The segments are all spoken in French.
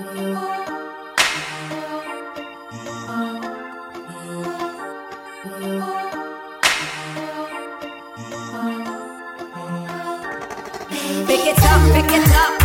Pick it up, pick it up.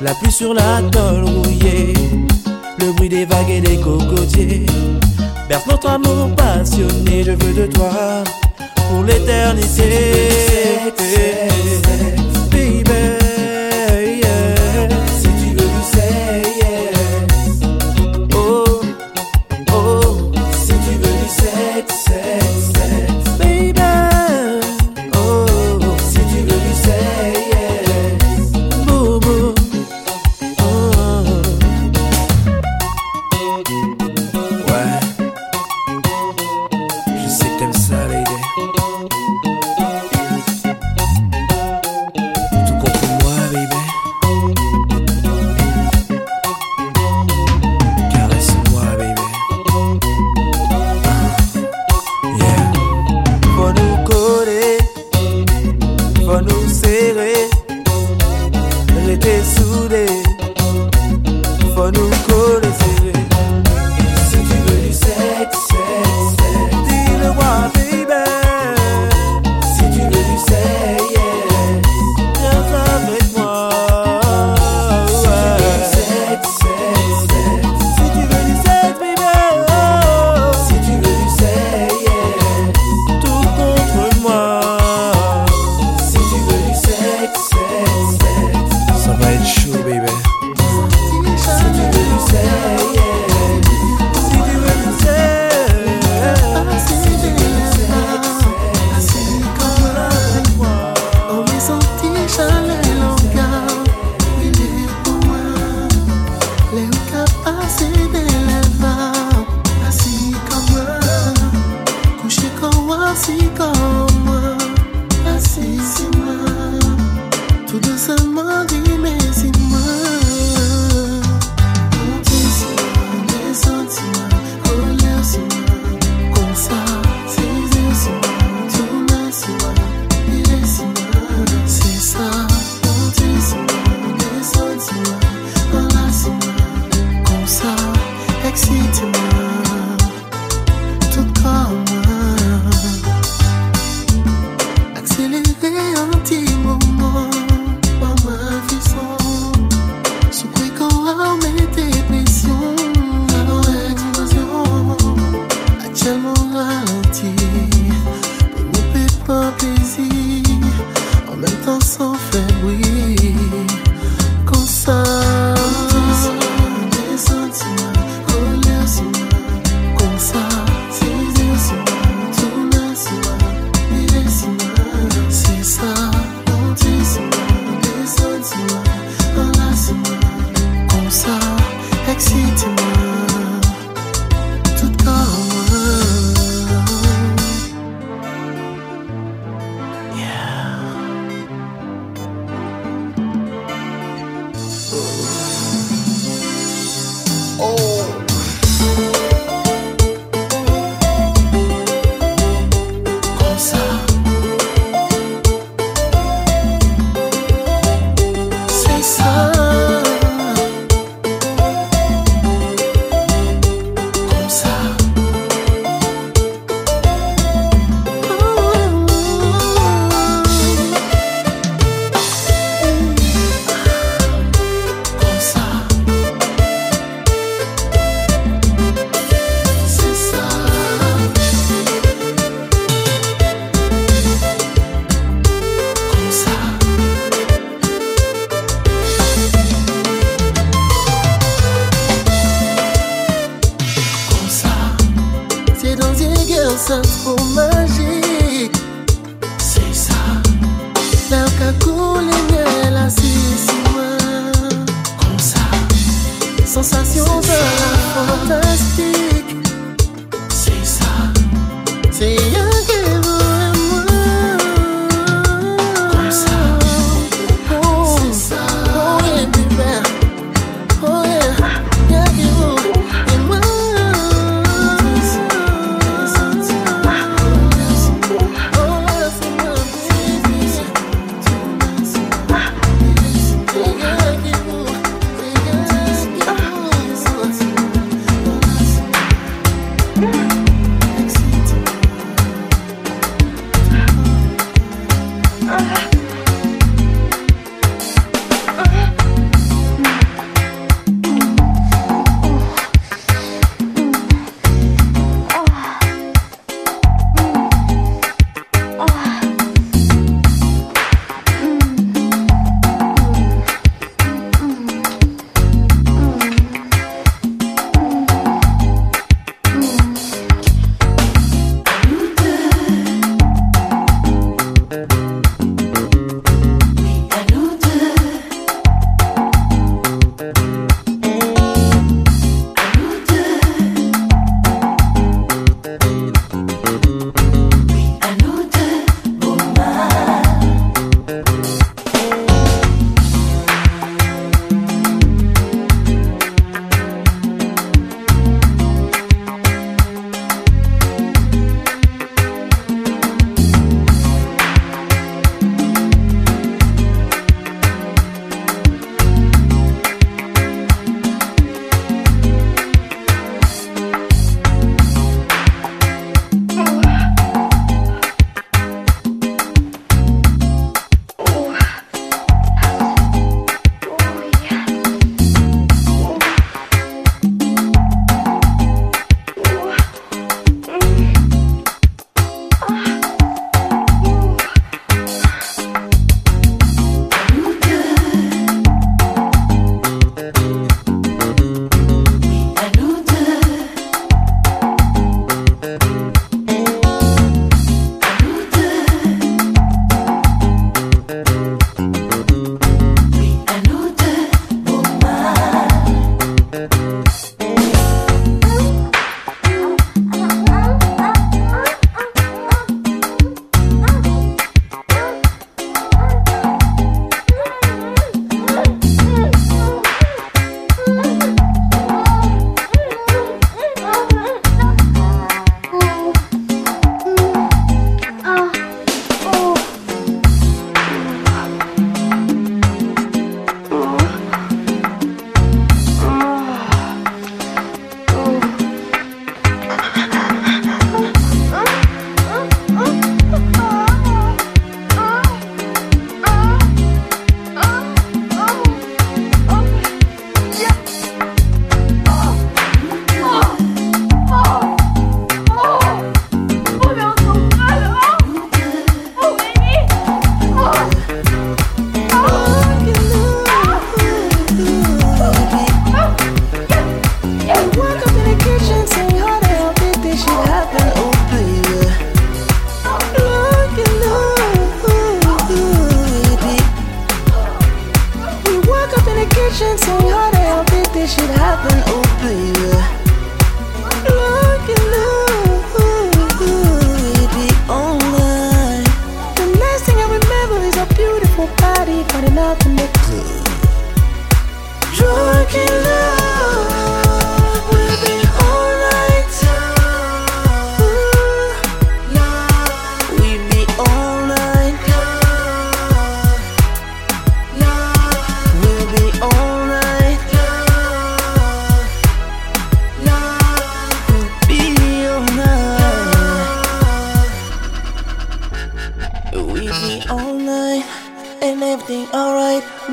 La pluie sur la tôle rouillée, le bruit des vagues et des cocotiers. Berce notre amour passionné, je veux de toi pour l'éternité.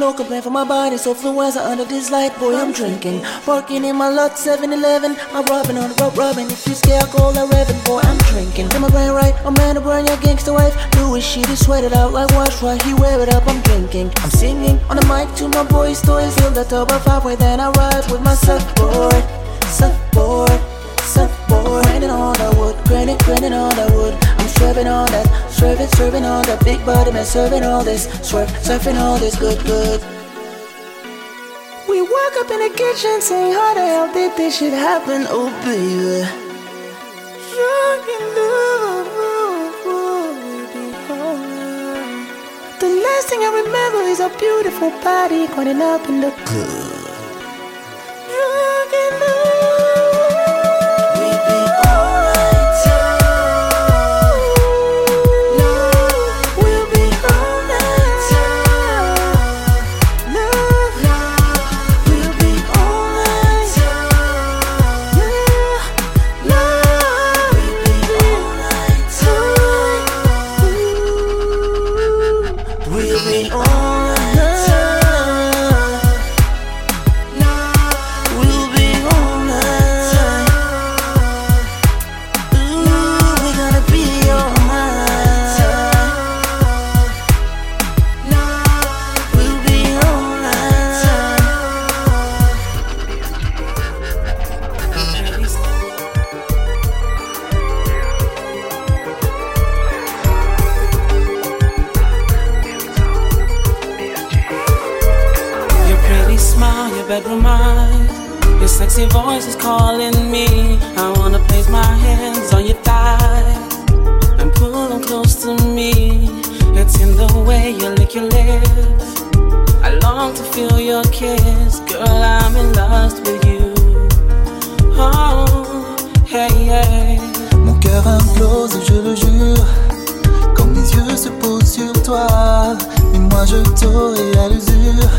No complaint for my body, so fluenza under this light. Boy, I'm drinking, parking in my lot 7 Eleven. I'm rubbing on the rope, rubbing. If you scare, I call that Revan. Boy, I'm drinking. Get my brain right, I'm man to burn your gangster wife. Do his shit, he sweat it out like wash right. He wear it up, I'm drinking. I'm singing on the mic to my boys' toys. Fill the tub of halfway, then I ride with my surfboard. Surfboard, surfboard. Grinding on the wood, grinding, grinding on the wood. I'm swerving on that, swerving, swerving on that big body man, serving all this, swerve, surfing all this good, good. We woke up in the kitchen saying, How the hell did this shit happen? Oh, baby. Drunk in love, we'll be alright. The last thing I remember is a beautiful body going up in the club. Drunk in love, voice is calling me. I wanna place my hands on your thighs and pull them close to me. It's in the way you lick your lips. I long to feel your kiss, girl. I'm in lust with you. Oh, hey, hey. Mon cœur implose, je le jure. Quand mes yeux se posent sur toi, mais moi je t'aurai à l'usure.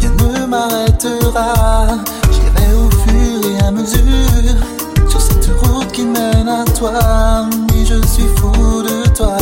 Rien ne m'arrêtera. Sur cette route qui mène à toi. Oui, je suis fou de toi.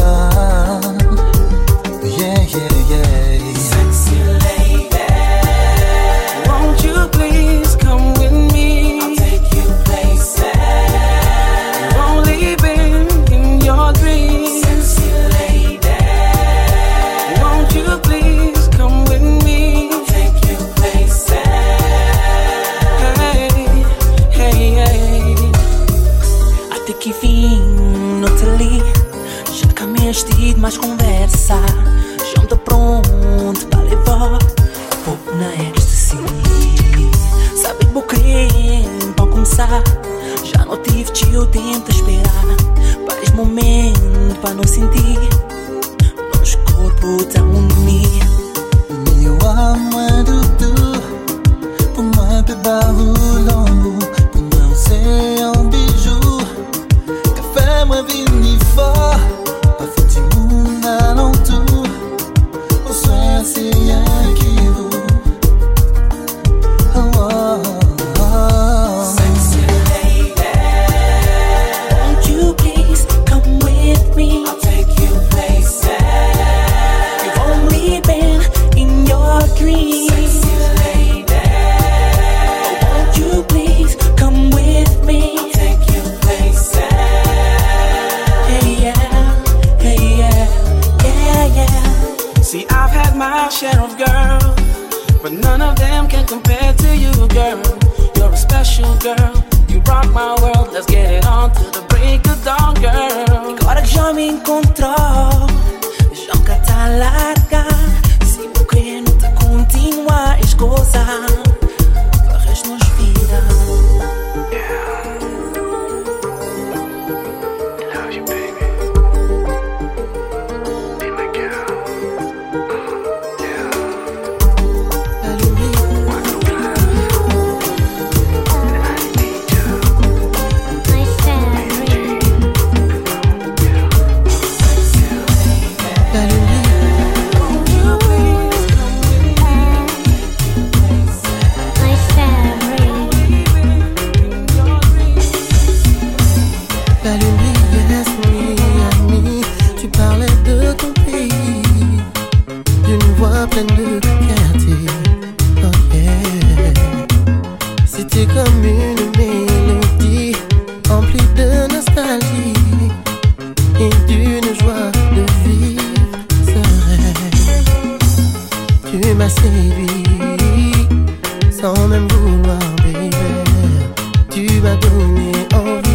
M'as donné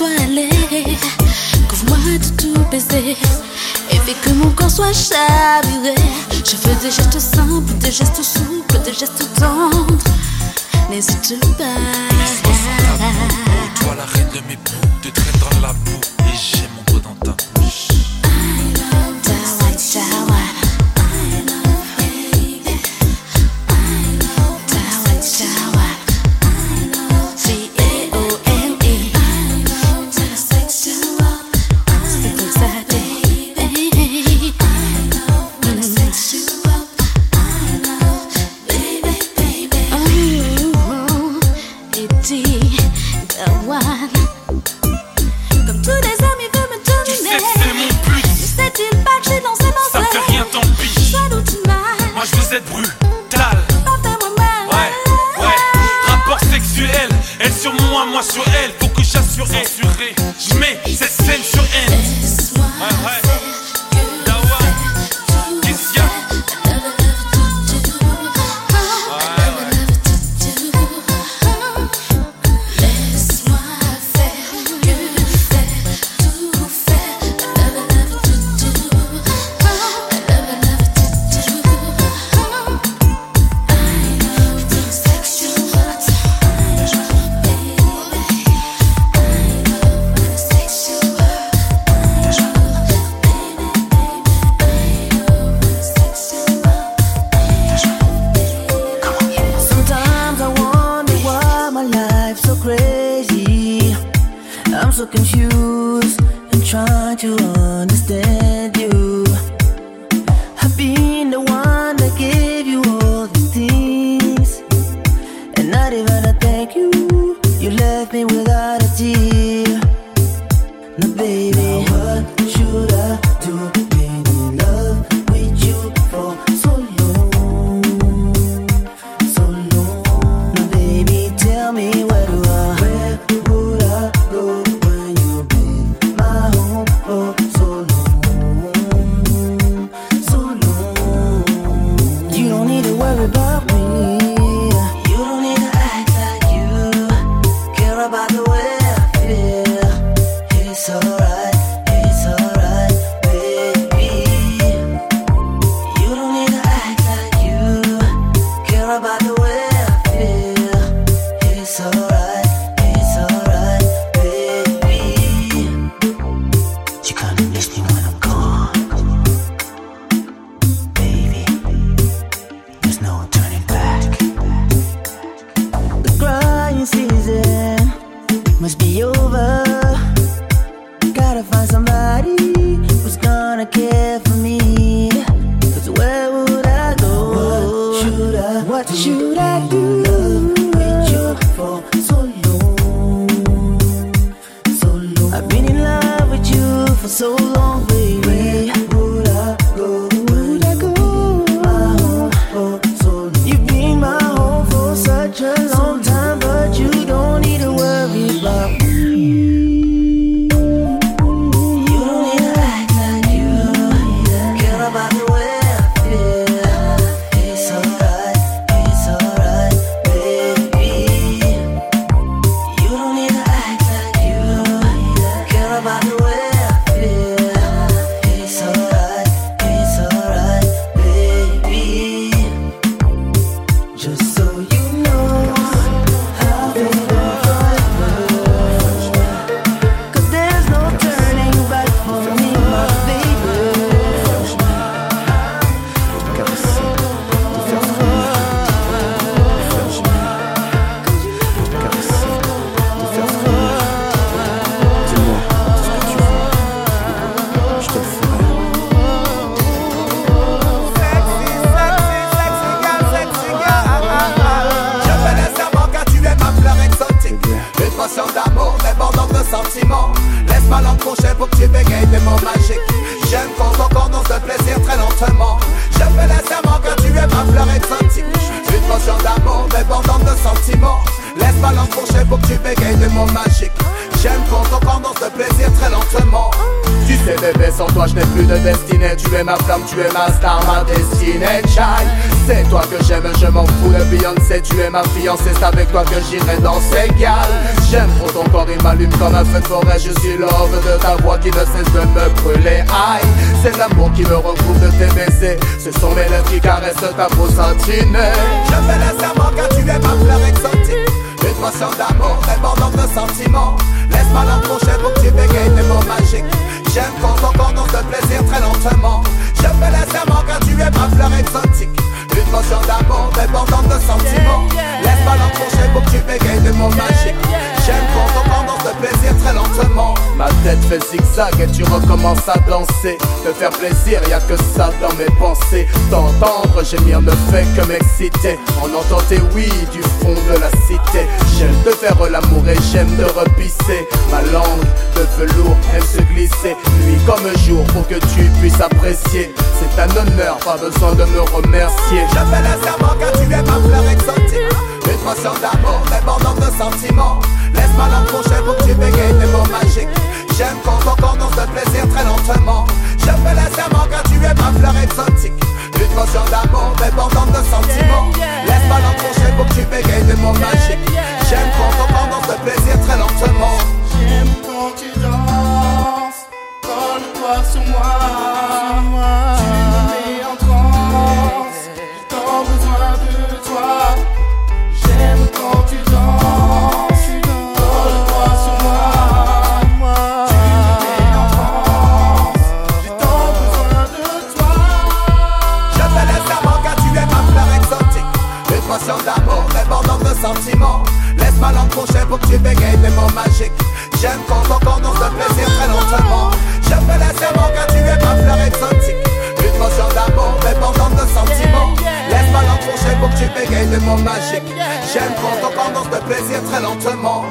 laisse-toi aller. Couvre-moi de tout baiser. Et fais que mon corps soit chaviré. Je veux des gestes simples, des gestes souples, des gestes tendres. N'hésite pas. Laisse-moi la reine de mes bouts, de traître dans la m'excitait. En entendait oui du fond de la cité. J'aime te faire l'amour et j'aime de repisser. Ma langue de velours Elle se glisser Nuit comme jour pour que tu puisses apprécier. C'est un honneur, pas besoin de me remercier. Je fais le serment que tu es ma fleur exotique. Une motion d'amour débordante de sentiments. Laisse-moi l'approcher pour que tu bégayes des mots magiques. J'aime quand on danse de plaisir très lentement. Je fais le serment que tu es ma fleur exotique. Une motion d'amour débordante de sentiments. Laisse-moi l'encrocher pour que tu bégayes de mon magique J'aime quand on pendant ce plaisir très lentement. J'aime quand tu danses, colle-toi sur moi. pour que tu bégayes des mots magiques J'aime quand t'entends dans ce plaisir très lentement. Je me laisse aimer quand tu es ma fleur exotique Une motion d'amour dépendante de sentiments Laisse-moi l'enfourcher pour que tu bégayes des mots magiques J'aime quand t'entends dans ce plaisir très lentement.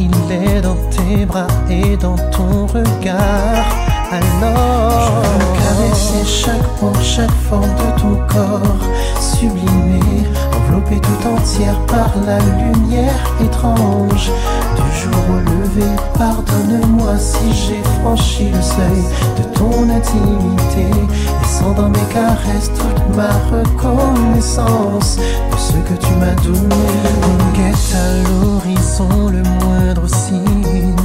il est dans tes bras et dans ton regard alors Je veux caresser chaque pont, chaque forme de ton corps Sublimé, enveloppé tout entière par la lumière étrange. Du jour au lever, pardonne-moi si j'ai franchi le seuil de ton intimité Laissant dans mes caresses toute ma reconnaissance De ce que tu m'as donné. On guette à l'horizon le moindre signe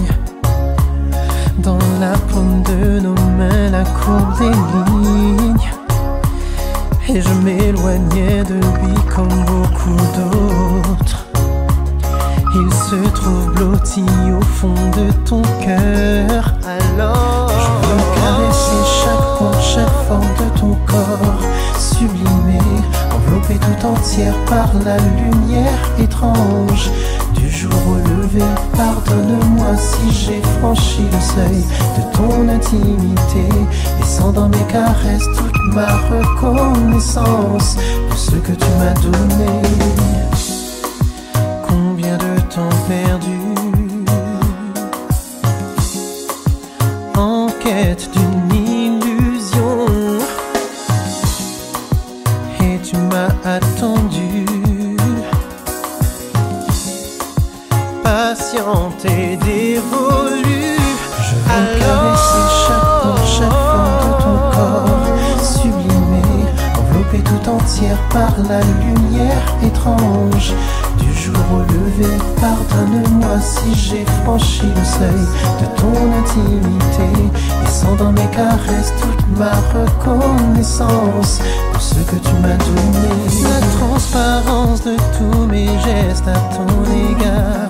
dans la paume de nos mains la courbe des lignes. Et je m'éloignais de lui comme beaucoup d'autres. Il se trouve blotti au fond de ton cœur. Alors, je veux caresser chaque point, chaque forme de ton corps, sublimé, enveloppé tout entière par la lumière étrange du jour au lever. Pardonne-moi si j'ai franchi le seuil de ton intimité, laissant dans mes caresses toute ma reconnaissance pour ce que tu m'as donné. Combien de temps perdu? En quête d'une ma reconnaissance pour ce que tu m'as donné. La transparence de tous mes gestes à ton égard,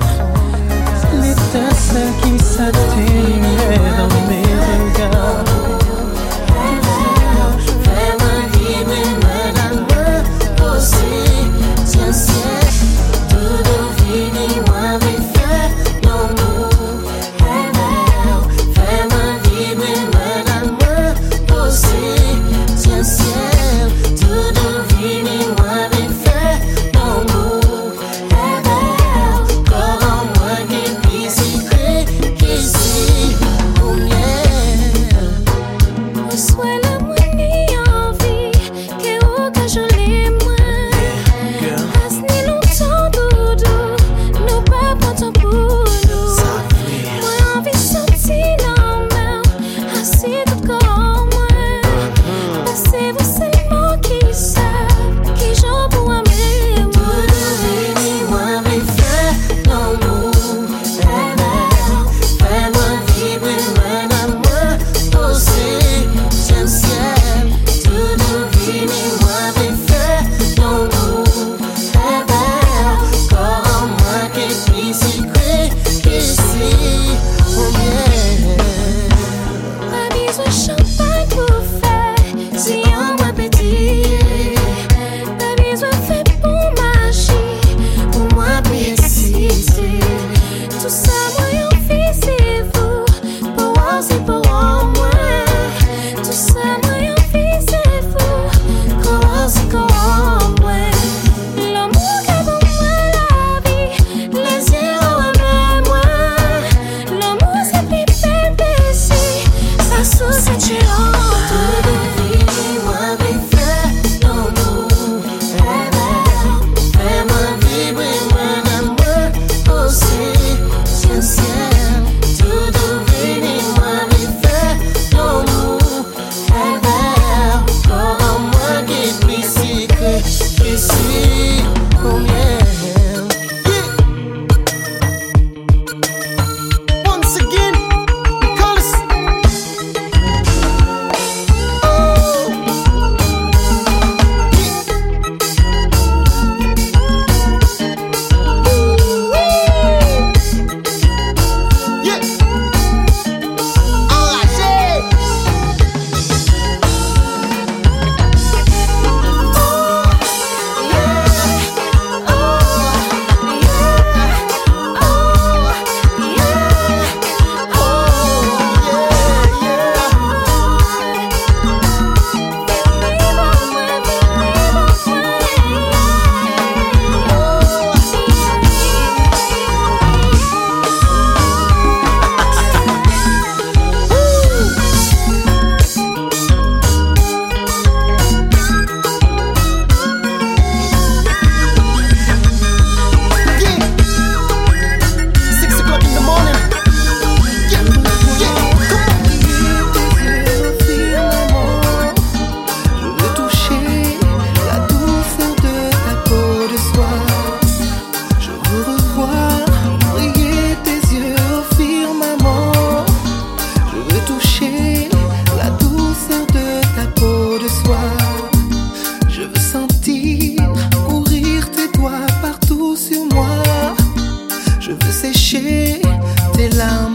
she te làm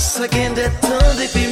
Second at the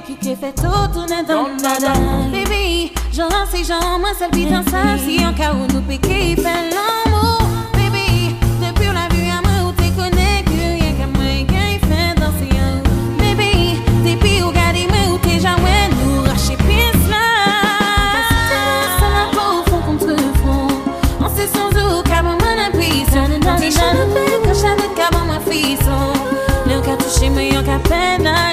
mot qui te fait tout tourner dans le dada Baby, gens, ces gens, moi seul putain ça. Si en cas où nous péquer, fait l'amour. Baby, depuis on l'a vu à moi où t'es connecté Rien qu'à moi, qu'un fait danser un Baby, depuis où gardez moi où t'es jamais nous racher pièce là. C'est la peau au fond contre fond. On sait sans doute qu'à moi la puissance Si je ne fais que je ne qu'à ma frisson Le cas touché, mais y'a qu'à peine la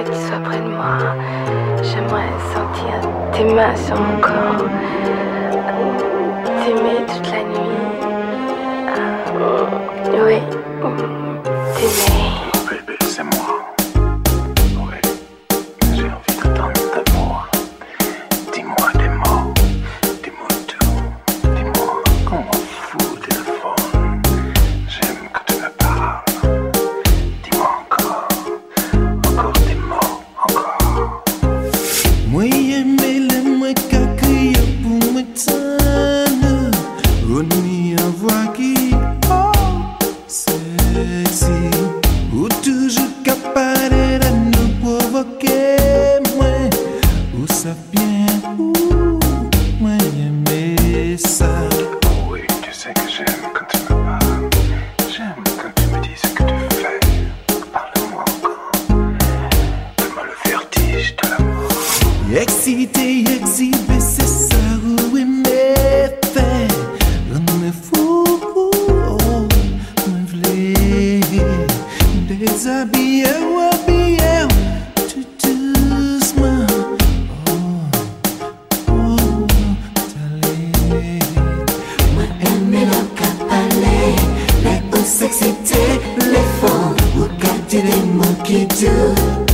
j'aimerais que tu sois près de moi. J'aimerais sentir tes mains sur mon corps, t'aimer toute la nuit. Euh, oui, qui